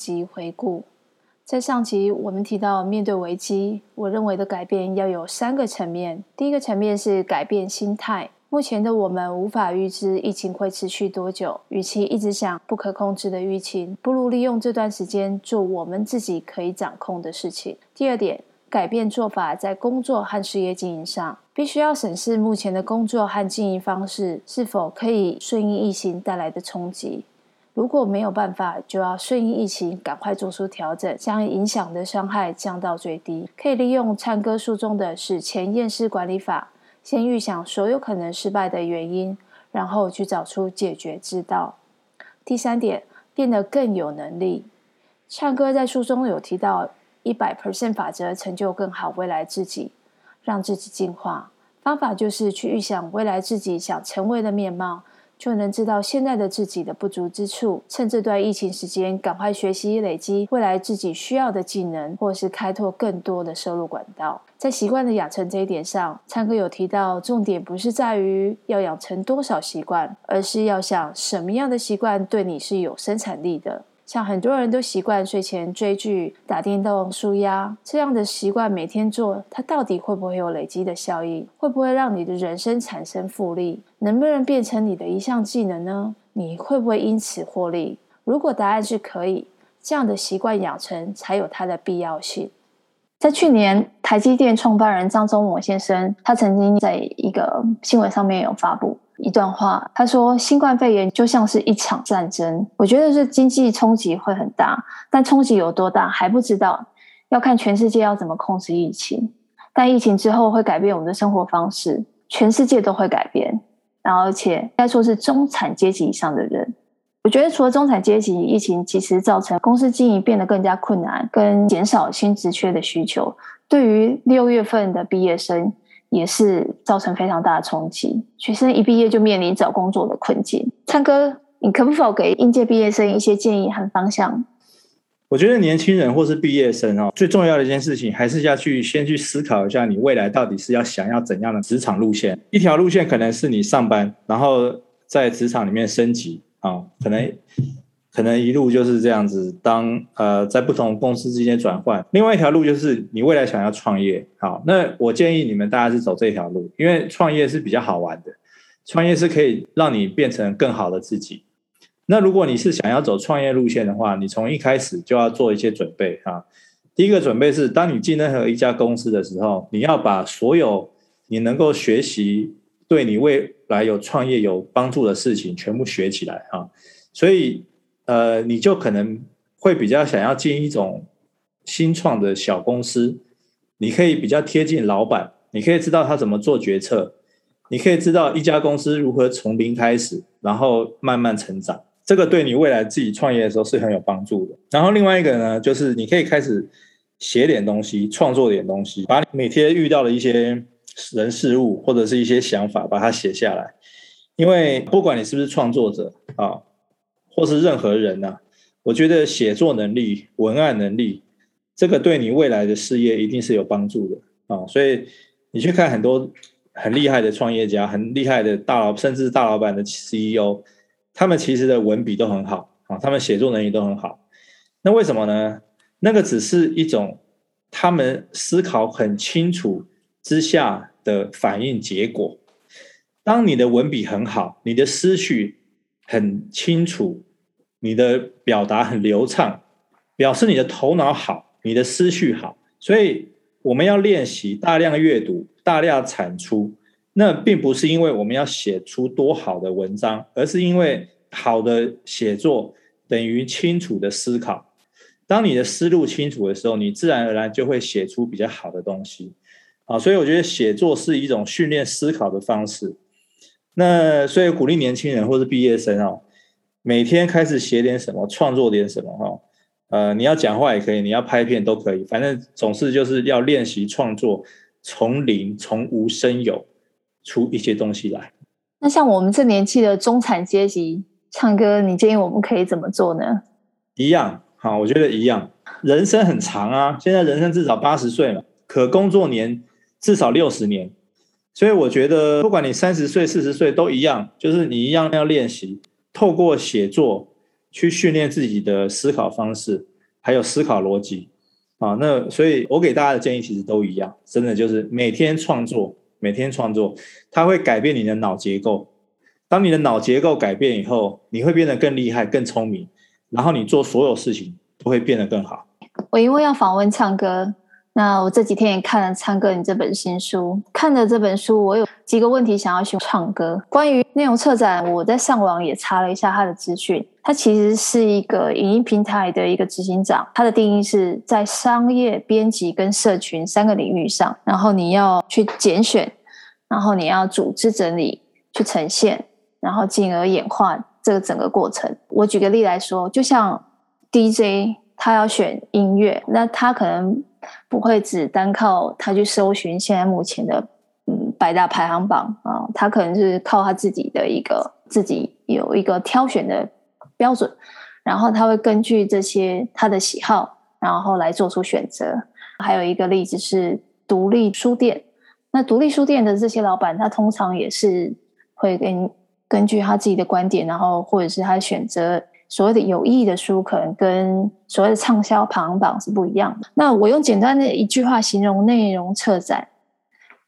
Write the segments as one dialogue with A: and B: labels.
A: 上集回顾，在上集我们提到，面对危机，我认为的改变要有三个层面。第一个层面是改变心态。目前的我们无法预知疫情会持续多久，与其一直想不可控制的疫情，不如利用这段时间做我们自己可以掌控的事情。第二点，改变做法，在工作和事业经营上，必须要审视目前的工作和经营方式是否可以顺应疫情带来的冲击。如果没有办法，就要顺应疫情，赶快做出调整，将影响的伤害降到最低。可以利用唱歌书中的史前验尸管理法，先预想所有可能失败的原因，然后去找出解决之道。第三点，变得更有能力。唱歌在书中有提到一百 percent 法则，成就更好未来自己，让自己进化。方法就是去预想未来自己想成为的面貌。就能知道现在的自己的不足之处，趁这段疫情时间赶快学习累积未来自己需要的技能，或是开拓更多的收入管道。在习惯的养成这一点上，灿哥有提到，重点不是在于要养成多少习惯，而是要想什么样的习惯对你是有生产力的。像很多人都习惯睡前追剧、打电动、舒压这样的习惯，每天做，它到底会不会有累积的效应？会不会让你的人生产生复利？能不能变成你的一项技能呢？你会不会因此获利？如果答案是可以，这样的习惯养成才有它的必要性。在去年，台积电创办人张忠谋先生，他曾经在一个新闻上面有发布。一段话，他说：“新冠肺炎就像是一场战争，我觉得是经济冲击会很大，但冲击有多大还不知道，要看全世界要怎么控制疫情。但疫情之后会改变我们的生活方式，全世界都会改变。然后，而且该说是中产阶级以上的人，我觉得除了中产阶级，疫情其实造成公司经营变得更加困难，跟减少新职缺的需求。对于六月份的毕业生。”也是造成非常大的冲击，学生一毕业就面临找工作的困境。灿哥，你可否给应届毕业生一些建议和方向？
B: 我觉得年轻人或是毕业生哦，最重要的一件事情，还是要去先去思考一下，你未来到底是要想要怎样的职场路线。一条路线可能是你上班，然后在职场里面升级啊，可能。可能一路就是这样子当，呃在不同公司之间转换。另外一条路就是你未来想要创业，好，那我建议你们大家是走这条路，因为创业是比较好玩的，创业是可以让你变成更好的自己。那如果你是想要走创业路线的话，你从一开始就要做一些准备哈。第一个准备是，当你进任何一家公司的时候，你要把所有你能够学习对你未来有创业有帮助的事情全部学起来哈。所以。呃，你就可能会比较想要进一种新创的小公司，你可以比较贴近老板，你可以知道他怎么做决策，你可以知道一家公司如何从零开始，然后慢慢成长，这个对你未来自己创业的时候是很有帮助的。然后另外一个呢，就是你可以开始写点东西，创作点东西，把你每天遇到的一些人事物或者是一些想法，把它写下来，因为不管你是不是创作者啊。或是任何人呐、我觉得写作能力、文案能力，这个对你未来的事业一定是有帮助的啊！所以你去看很多很厉害的创业家、很厉害的大佬，甚至大老板的 CEO，他们其实的文笔都很好啊，他们写作能力都很好。那为什么呢？那个只是一种他们思考很清楚之下的反应结果。当你的文笔很好，你的思绪。很清楚，你的表达很流畅，表示你的头脑好，你的思绪好。所以我们要练习大量阅读，大量产出。那并不是因为我们要写出多好的文章，而是因为好的写作等于清楚的思考。当你的思路清楚的时候，你自然而然就会写出比较好的东西。啊，所以我觉得写作是一种训练思考的方式。那所以鼓励年轻人或是毕业生哦，每天开始写点什么，创作点什么哈。呃，你要讲话也可以，你要拍片都可以，反正总是就是要练习创作，从零从无生有出一些东西来。
A: 那像我们这年纪的中产阶级，唱歌，你建议我们可以怎么做呢？
B: 一样，好，我觉得一样。人生很长啊，现在人生至少八十岁了，可工作年至少六十年。所以我觉得，不管你三十岁、四十岁都一样，就是你一样要练习，透过写作去训练自己的思考方式，还有思考逻辑啊。那所以我给大家的建议其实都一样，真的就是每天创作，每天创作，它会改变你的脑结构。当你的脑结构改变以后，你会变得更厉害、更聪明，然后你做所有事情都会变得更好。
A: 我因为要访问唱歌。那我这几天也看了灿哥你这本新书，看了这本书，我有几个问题想要询问灿哥。关于内容策展，我在上网也查了一下他的资讯，他其实是一个影音平台的一个执行长，他的定义是在商业、编辑跟社群三个领域上，然后你要去拣选，然后你要组织整理，去呈现，然后进而演化这个整个过程。我举个例来说，就像 DJ，他要选音乐，那他可能。不会只单靠他去搜寻现在目前的嗯百大排行榜啊，他可能是靠他自己的一个自己有一个挑选的标准，然后他会根据这些他的喜好，然后来做出选择。还有一个例子是独立书店，那独立书店的这些老板，他通常也是会根根据他自己的观点，然后或者是他选择。所谓的有意义的书，可能跟所谓的畅销排行榜是不一样的。那我用简单的一句话形容内容策展，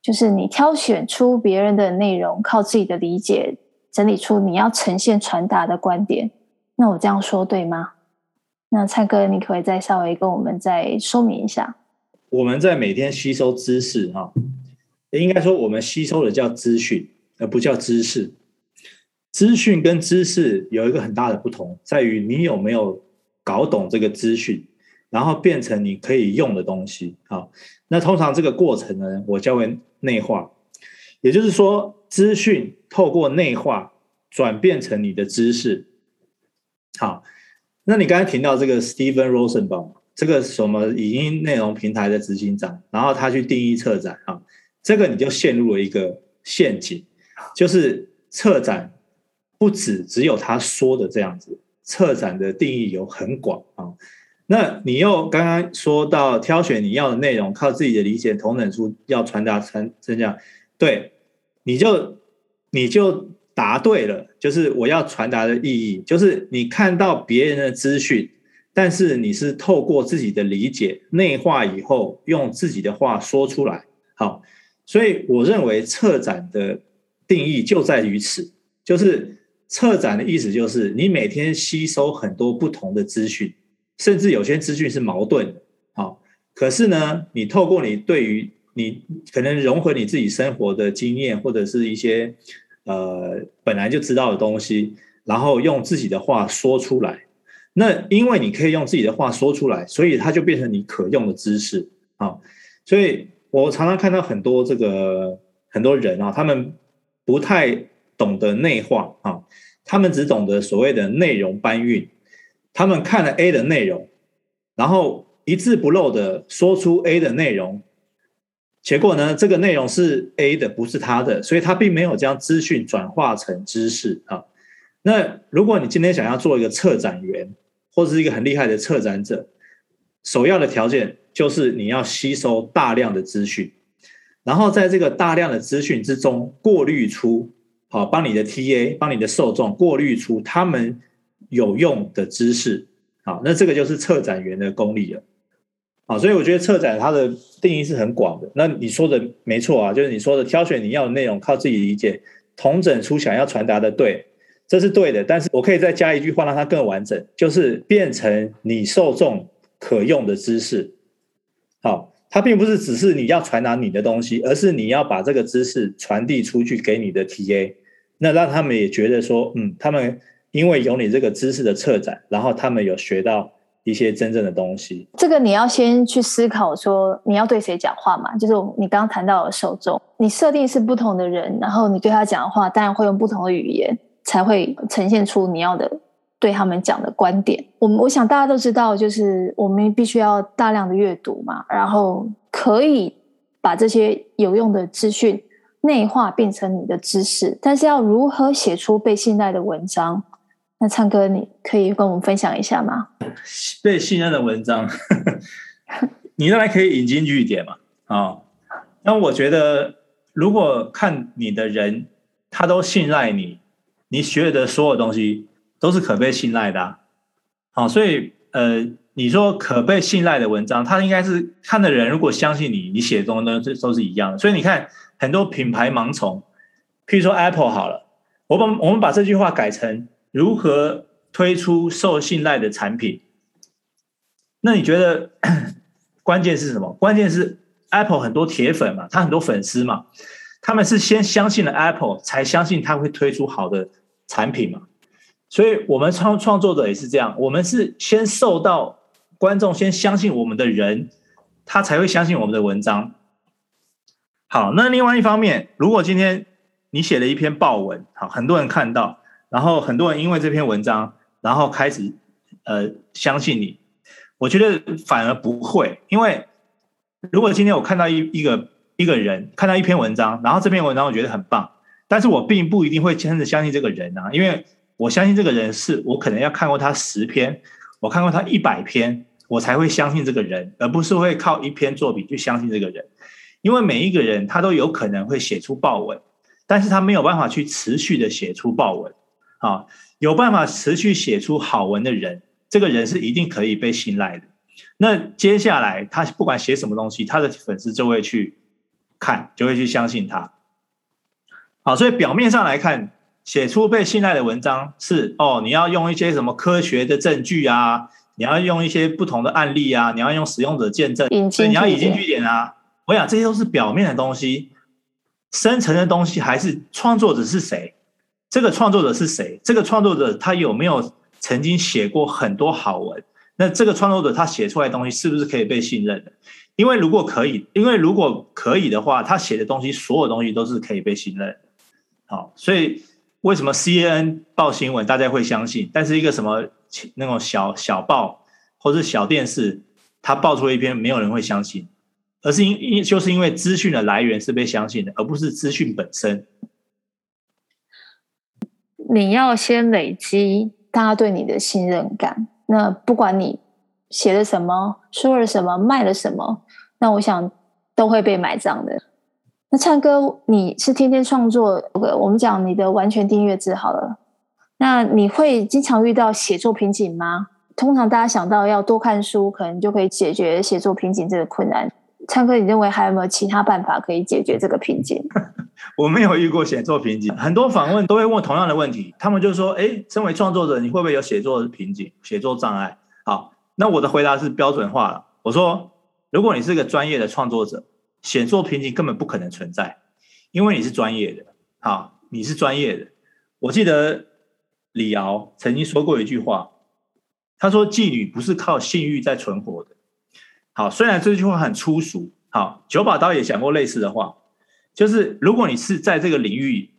A: 就是你挑选出别人的内容，靠自己的理解整理出你要呈现传达的观点。那我这样说对吗？那灿哥，你可不可以再稍微跟我们再说明一下？
B: 我们在每天吸收知识，哈，应该说我们吸收的叫资讯，而不叫知识。资讯跟知识有一个很大的不同，在于你有没有搞懂这个资讯，然后变成你可以用的东西。啊，那通常这个过程呢，我叫为内化，也就是说，资讯透过内化转变成你的知识。好，那你刚才提到这个 Steven Rosenbaum，这个什么影音内容平台的执行长，然后他去定义策展啊，这个你就陷入了一个陷阱，就是策展。不止只有他说的这样子，策展的定义有很广啊。那你又刚刚说到挑选你要的内容，靠自己的理解同等出要传达成这样，对，你就你就答对了，就是我要传达的意义，就是你看到别人的资讯，但是你是透过自己的理解内化以后，用自己的话说出来。好，所以我认为策展的定义就在于此，就是。策展的意思就是，你每天吸收很多不同的资讯，甚至有些资讯是矛盾的。好，可是呢，你透过你对于你可能融合你自己生活的经验，或者是一些呃本来就知道的东西，然后用自己的话说出来。那因为你可以用自己的话说出来，所以它就变成你可用的知识。啊，所以我常常看到很多这个很多人啊，他们不太。懂得内化啊，他们只懂得所谓的内容搬运。他们看了 A 的内容，然后一字不漏的说出 A 的内容，结果呢，这个内容是 A 的，不是他的，所以他并没有将资讯转化成知识啊。那如果你今天想要做一个策展员，或是一个很厉害的策展者，首要的条件就是你要吸收大量的资讯，然后在这个大量的资讯之中过滤出。好，帮你的 TA，帮你的受众过滤出他们有用的知识。好，那这个就是策展员的功力了。好，所以我觉得策展它的定义是很广的。那你说的没错啊，就是你说的挑选你要的内容，靠自己理解，统整出想要传达的，对，这是对的。但是我可以再加一句话，让它更完整，就是变成你受众可用的知识。好。它并不是只是你要传达你的东西，而是你要把这个知识传递出去给你的 TA，那让他们也觉得说，嗯，他们因为有你这个知识的策展，然后他们有学到一些真正的东西。这个你要先去思考说，你要对谁讲话嘛？就是你刚刚谈到的受众，你设定是不同的人，然后你对他讲的话，当然会用不同的语言，才会呈现出你要的。对他们讲的观点，我们我想大家都知道，就是我们必须要大量的阅读嘛，然后可以把这些有用的资讯内化变成你的知识。但是要如何写出被信赖的文章？那灿哥，你可以跟我们分享一下吗？被信任的文章，你当然可以引经据典嘛。啊、那我觉得，如果看你的人，他都信赖你，你学的所有东西。都是可被信赖的啊，好，所以呃，你说可被信赖的文章，他应该是看的人如果相信你，你写的东西都都是一样的。所以你看很多品牌盲从，譬如说 Apple 好了，我把我们把这句话改成如何推出受信赖的产品，那你觉得 关键是什么？关键是 Apple 很多铁粉嘛，他很多粉丝嘛，他们是先相信了 Apple，才相信他会推出好的产品嘛。所以，我们创创作者也是这样，我们是先受到观众先相信我们的人，他才会相信我们的文章。好，那另外一方面，如果今天你写了一篇报文，好，很多人看到，然后很多人因为这篇文章，然后开始呃相信你，我觉得反而不会，因为如果今天我看到一一个一个人看到一篇文章，然后这篇文章我觉得很棒，但是我并不一定会真的相信这个人啊，因为。我相信这个人是我可能要看过他十篇，我看过他一百篇，我才会相信这个人，而不是会靠一篇作品去相信这个人。因为每一个人他都有可能会写出爆文，但是他没有办法去持续的写出爆文。啊，有办法持续写出好文的人，这个人是一定可以被信赖的。那接下来他不管写什么东西，他的粉丝就会去看，就会去相信他。好，所以表面上来看。写出被信赖的文章是哦，你要用一些什么科学的证据啊，你要用一些不同的案例啊，你要用使用者见证，所以你要引经据典啊。我想这些都是表面的东西，深层的东西还是创作者是谁？这个创作者是谁？这个创作者他有没有曾经写过很多好文？那这个创作者他写出来的东西是不是可以被信任的？因为如果可以，因为如果可以的话，他写的东西所有东西都是可以被信任的。好，所以。为什么 CNN 报新闻大家会相信？但是一个什么那种小小报或是小电视，他报出一篇，没有人会相信，而是因因就是因为资讯的来源是被相信的，而不是资讯本身。
A: 你要先累积大家对你的信任感。那不管你写了什么、说了什么、卖了什么，那我想都会被买账的。那灿哥，你是天天创作，我们讲你的完全订阅制好了。那你会经常遇到写作瓶颈吗？通常大家想到要多看书，可能就可以解决写作瓶颈这个困难。灿哥，你认为还有没有其他办法可以解决这个瓶颈？
B: 我没有遇过写作瓶颈，很多访问都会问同样的问题，他们就说：“哎，身为创作者，你会不会有写作瓶颈、写作障碍？”好，那我的回答是标准化了。我说：“如果你是个专业的创作者。”写作瓶颈根本不可能存在，因为你是专业的，好，你是专业的。我记得李敖曾经说过一句话，他说：“妓女不是靠性欲在存活的。”好，虽然这句话很粗俗，好，九把刀也讲过类似的话，就是如果你是在这个领域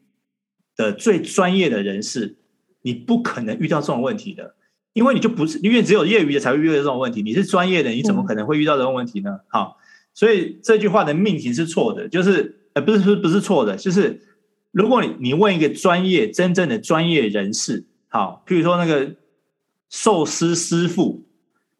B: 的最专业的人士，你不可能遇到这种问题的，因为你就不是，因为只有业余的才会遇到这种问题，你是专业的，你怎么可能会遇到这种问题呢？好。所以这句话的命题是错的，就是呃不是不是不是错的，就是如果你你问一个专业真正的专业人士，好，譬如说那个寿司师傅，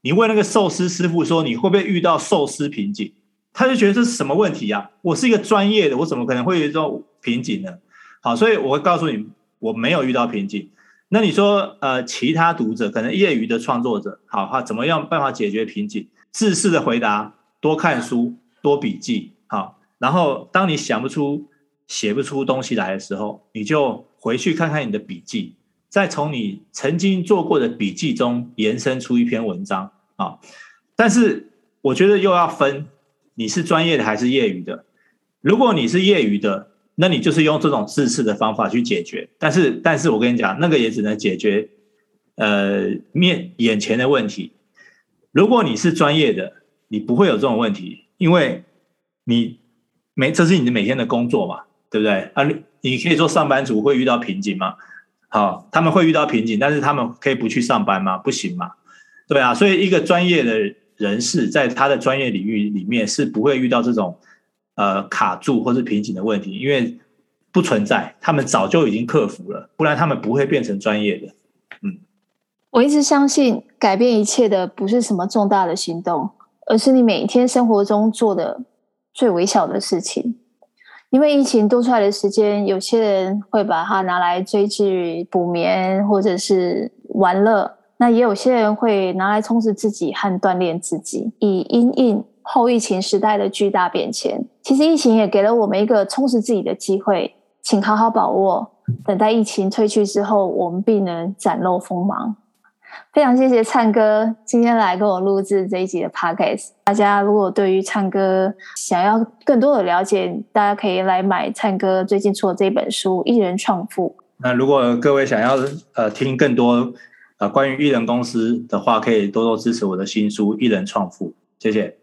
B: 你问那个寿司师傅说，你会不会遇到寿司瓶颈？他就觉得这是什么问题呀？我是一个专业的，我怎么可能会有这种瓶颈呢？好，所以我会告诉你，我没有遇到瓶颈。那你说呃其他读者可能业余的创作者，好，他怎么样办法解决瓶颈？自私的回答。多看书，多笔记，好。然后，当你想不出、写不出东西来的时候，你就回去看看你的笔记，再从你曾经做过的笔记中延伸出一篇文章啊。但是，我觉得又要分你是专业的还是业余的。如果你是业余的，那你就是用这种自私的方法去解决。但是，但是我跟你讲，那个也只能解决呃面眼前的问题。如果你是专业的，你不会有这种问题，因为你每这是你的每天的工作嘛，对不对？啊，你你可以说上班族会遇到瓶颈吗？好，他们会遇到瓶颈，但是他们可以不去上班吗？不行嘛，对啊。所以一个专业的人士在他的专业领域里面是不会遇到这种呃卡住或是瓶颈的问题，因为不存在，他们早就已经克服了，不然他们不会变成专业的。嗯，
A: 我一直相信改变一切的不是什么重大的行动。而是你每天生活中做的最微小的事情，因为疫情多出来的时间，有些人会把它拿来追剧、补眠，或者是玩乐，那也有些人会拿来充实自己和锻炼自己，以因应后疫情时代的巨大变迁。其实疫情也给了我们一个充实自己的机会，请好好把握。等待疫情退去之后，我们必能展露锋芒。非常谢谢灿哥今天来跟我录制这一集的 Podcast。大家如果对于灿哥想要更多的了解，大家可以来买灿哥最近出的这本书《艺人创富》。
B: 那如果各位想要呃听更多呃关于艺人公司的话，可以多多支持我的新书《艺人创富》。谢谢。